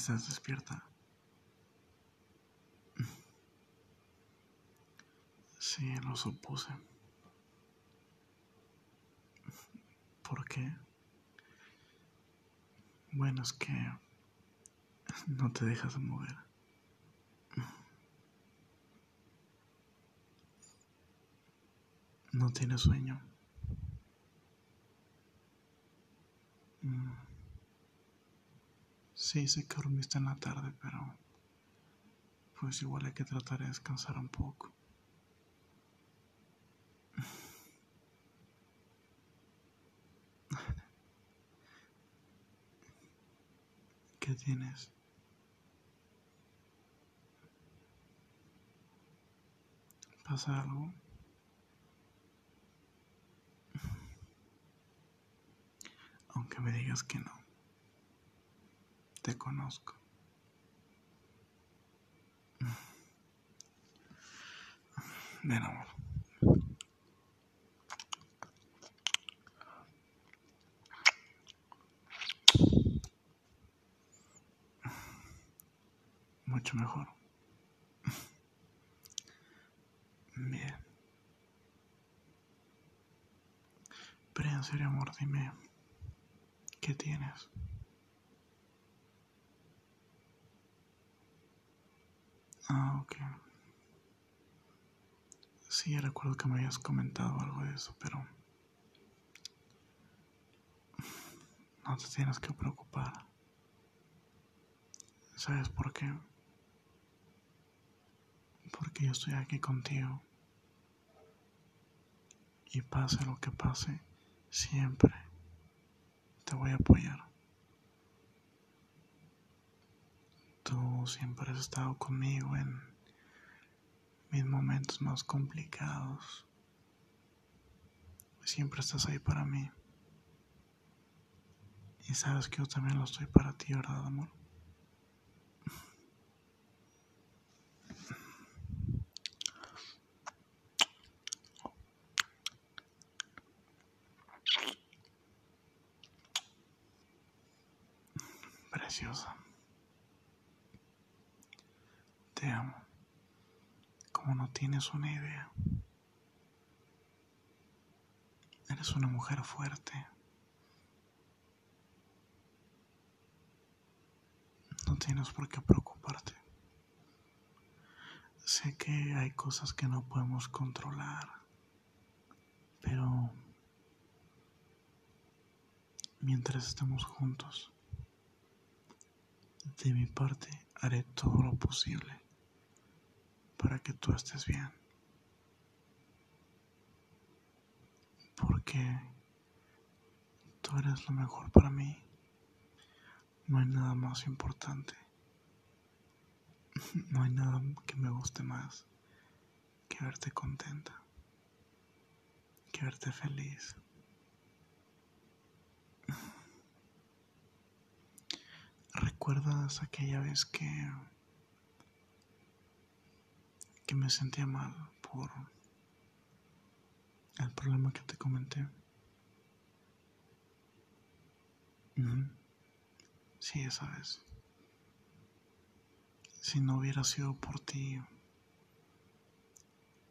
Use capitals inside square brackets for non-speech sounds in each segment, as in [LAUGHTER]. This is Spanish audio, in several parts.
¿Estás despierta? Sí, lo supuse. ¿Por qué? Bueno, es que no te dejas mover. No tienes sueño. Sí, sé que dormiste en la tarde, pero pues igual hay que tratar de descansar un poco. [LAUGHS] ¿Qué tienes? ¿Pasa algo? [LAUGHS] Aunque me digas que no. Te conozco. Ven. Mucho mejor. Bien. Pero en serio, amor, dime, ¿qué tienes? Ah, ok. Sí, recuerdo que me habías comentado algo de eso, pero no te tienes que preocupar. ¿Sabes por qué? Porque yo estoy aquí contigo. Y pase lo que pase, siempre te voy a apoyar. Tú siempre has estado conmigo en mis momentos más complicados. Siempre estás ahí para mí. Y sabes que yo también lo estoy para ti, ¿verdad, amor? Preciosa. Te amo. Como no tienes una idea. Eres una mujer fuerte. No tienes por qué preocuparte. Sé que hay cosas que no podemos controlar, pero mientras estemos juntos, de mi parte haré todo lo posible para que tú estés bien. Porque tú eres lo mejor para mí. No hay nada más importante. [LAUGHS] No hay nada que me guste más que verte contenta, que verte feliz. [LAUGHS] ¿Recuerdas aquella vez que que me sentía mal por el problema que te comenté? Sí, esa vez. Si no hubiera sido por ti,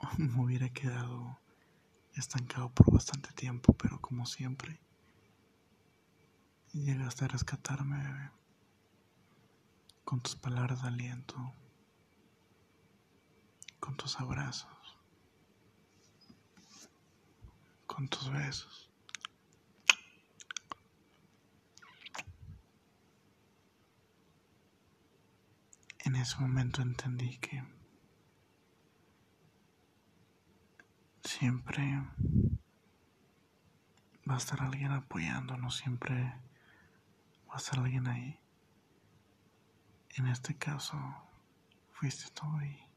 [LAUGHS] me hubiera quedado estancado por bastante tiempo, pero como siempre, llegaste a rescatarme, bebé, con tus palabras de aliento, con tus abrazos, con tus besos. En ese momento entendí que siempre va a estar alguien apoyándonos, siempre va a estar alguien ahí. En este caso, fuiste tú y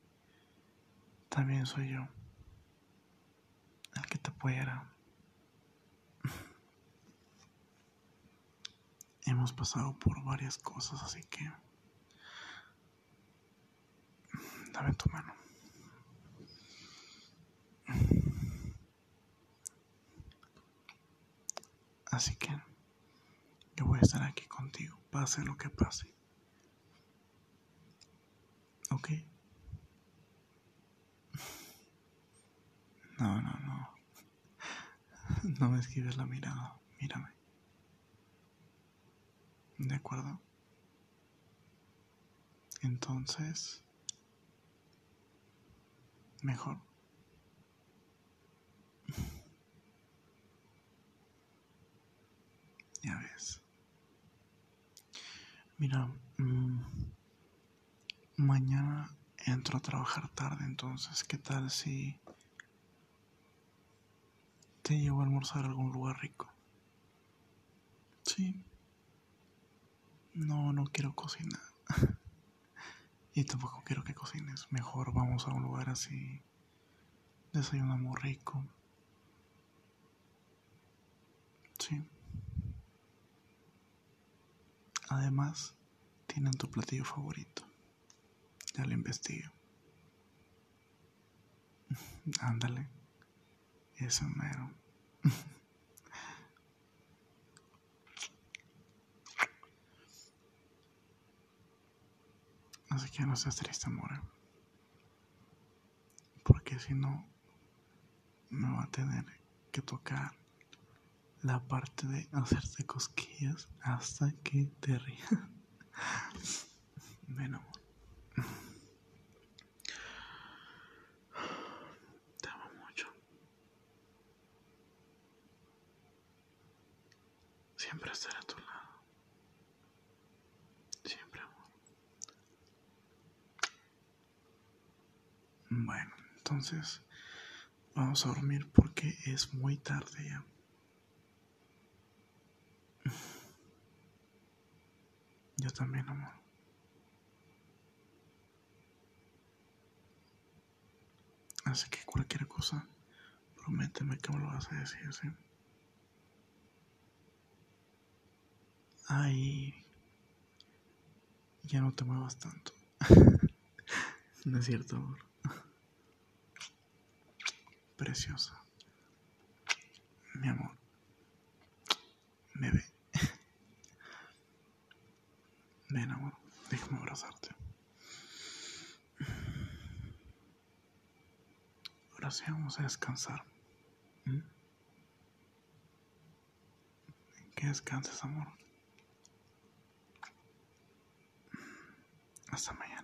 también soy yo el que te apoyará. [LAUGHS] Hemos pasado por varias cosas, así que dame tu mano. Así que yo voy a estar aquí contigo, pase lo que pase. ¿Ok? No, no, no. No me esquives la mirada. Mírame. ¿De acuerdo? Entonces, mejor. [LAUGHS] Ya ves. Mira, mm, mañana entro a trabajar tarde, entonces, ¿qué tal si te llevo a almorzar a algún lugar rico? Sí. No, no quiero cocinar. [LAUGHS] y tampoco quiero que cocines. Mejor vamos a un lugar así. Desayunamos rico. Sí. Además, tienen tu platillo favorito. Ya lo investigo. [LAUGHS] Ándale. Eso mero. [LAUGHS] Así que no seas triste, amor. Porque si no, me va a tener que tocar la parte de hacerte cosquillas hasta que te rías. [LAUGHS] Ven, amor. Te amo mucho. Siempre estaré a tu lado. Siempre, amor. Bueno, entonces vamos a dormir porque es muy tarde ya. [LAUGHS] Yo también, amor. Así que cualquier cosa, prométeme que me lo vas a decir, ¿sí? Ay, ya no te muevas tanto. [LAUGHS] no es cierto, amor. Preciosa. Mi amor. Bebé. [LAUGHS] Ven, amor, déjame abrazarte. Ahora sí vamos a descansar. ¿Mm? Que descanses, amor. Hasta mañana.